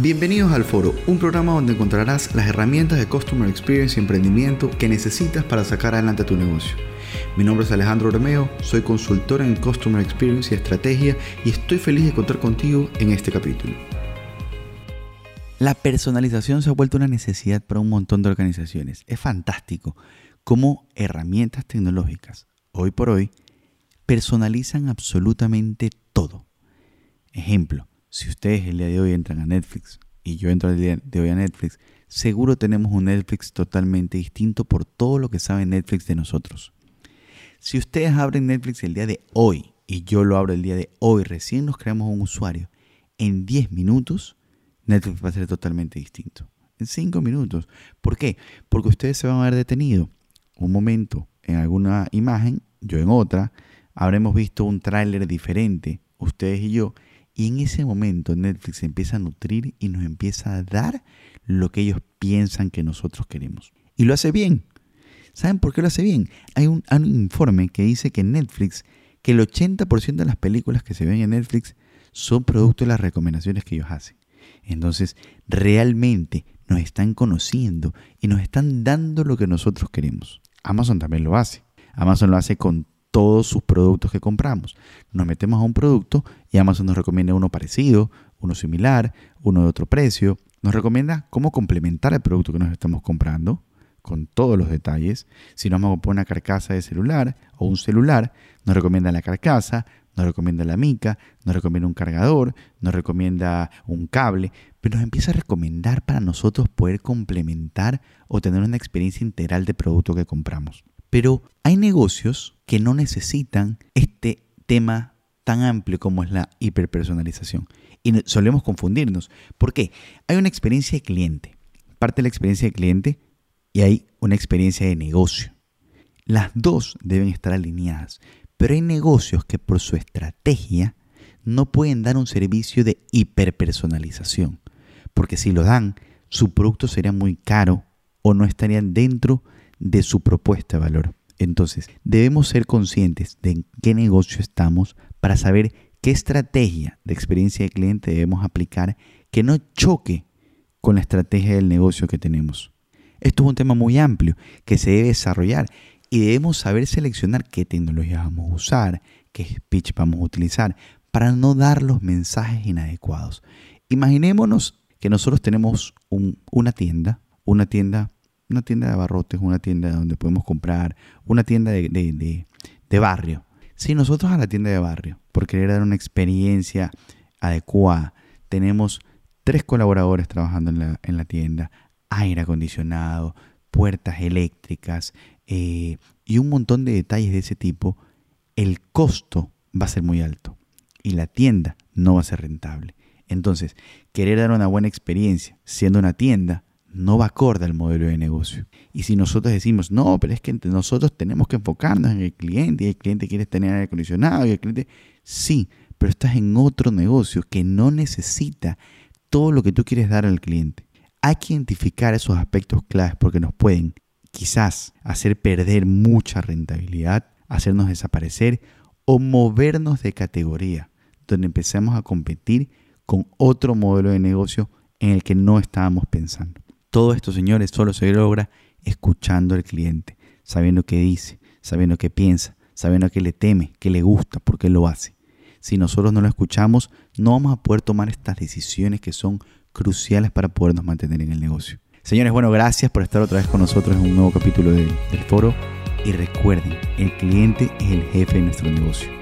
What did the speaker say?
Bienvenidos al Foro, un programa donde encontrarás las herramientas de Customer Experience y emprendimiento que necesitas para sacar adelante tu negocio. Mi nombre es Alejandro Romeo, soy consultor en Customer Experience y Estrategia y estoy feliz de contar contigo en este capítulo. La personalización se ha vuelto una necesidad para un montón de organizaciones. Es fantástico cómo herramientas tecnológicas, hoy por hoy, personalizan absolutamente todo. Ejemplo, si ustedes el día de hoy entran a Netflix y yo entro el día de hoy a Netflix, seguro tenemos un Netflix totalmente distinto por todo lo que sabe Netflix de nosotros. Si ustedes abren Netflix el día de hoy y yo lo abro el día de hoy, recién nos creamos un usuario, en 10 minutos Netflix va a ser totalmente distinto. En 5 minutos. ¿Por qué? Porque ustedes se van a haber detenido un momento en alguna imagen, yo en otra, habremos visto un tráiler diferente, ustedes y yo, y en ese momento Netflix empieza a nutrir y nos empieza a dar lo que ellos piensan que nosotros queremos. Y lo hace bien. ¿Saben por qué lo hace bien? Hay un, informe que dice que Netflix, que el 80% de las películas que se ven en Netflix son producto de las recomendaciones que ellos hacen. Entonces, realmente nos están conociendo y nos están dando lo que nosotros queremos. Amazon también lo hace. Amazon lo hace con todos sus productos que compramos. Nos metemos a un producto y Amazon nos recomienda uno parecido, uno similar, uno de otro precio. Nos recomienda cómo complementar el producto que nos estamos comprando con todos los detalles. Si nos vamos a poner una carcasa de celular o un celular, nos recomienda la carcasa, nos recomienda la mica, nos recomienda un cargador, nos recomienda un cable, pero nos empieza a recomendar para nosotros poder complementar o tener una experiencia integral de producto que compramos. Pero hay negocios que no necesitan este tema tan amplio como es la hiperpersonalización. Y solemos confundirnos. ¿Por qué? Hay una experiencia de cliente. Parte de la experiencia de cliente y hay una experiencia de negocio. Las dos deben estar alineadas. Pero hay negocios que por su estrategia no pueden dar un servicio de hiperpersonalización. Porque si lo dan, su producto sería muy caro o no estarían dentro de su propuesta de valor. Entonces, debemos ser conscientes de qué negocio estamos para saber qué estrategia de experiencia de cliente debemos aplicar que no choque con la estrategia del negocio que tenemos. Esto es un tema muy amplio que se debe desarrollar y debemos saber seleccionar qué tecnologías vamos a usar, qué speech vamos a utilizar para no dar los mensajes inadecuados. Imaginémonos que nosotros tenemos una tienda, una tienda una tienda de abarrotes, una tienda donde podemos comprar, una tienda de, barrio. Si nosotros a la tienda de barrio, por querer dar una experiencia adecuada, tenemos tres colaboradores trabajando en la, en la tienda, aire acondicionado, puertas eléctricas eh, y un montón de detalles de ese tipo, el costo va a ser muy alto y la tienda no va a ser rentable. Entonces, querer dar una buena experiencia siendo una tienda no va acorde al modelo de negocio. Y si nosotros decimos, no, pero es que nosotros tenemos que enfocarnos en el cliente y el cliente quiere tener aire acondicionado y el cliente, sí, pero estás en otro negocio que no necesita todo lo que tú quieres dar al cliente. Hay que identificar esos aspectos claves porque nos pueden quizás hacer perder mucha rentabilidad, hacernos desaparecer o movernos de categoría, donde empecemos a competir con otro modelo de negocio en el que no estábamos pensando. Todo esto, señores, solo se logra escuchando al cliente, sabiendo qué dice, sabiendo qué piensa, sabiendo qué le teme, qué le gusta, por qué lo hace. Si nosotros no lo escuchamos, no vamos a poder tomar estas decisiones que son cruciales para podernos mantener en el negocio. Señores, bueno, gracias por estar otra vez con nosotros en un nuevo capítulo del foro. Y recuerden, el cliente es el jefe de nuestro negocio.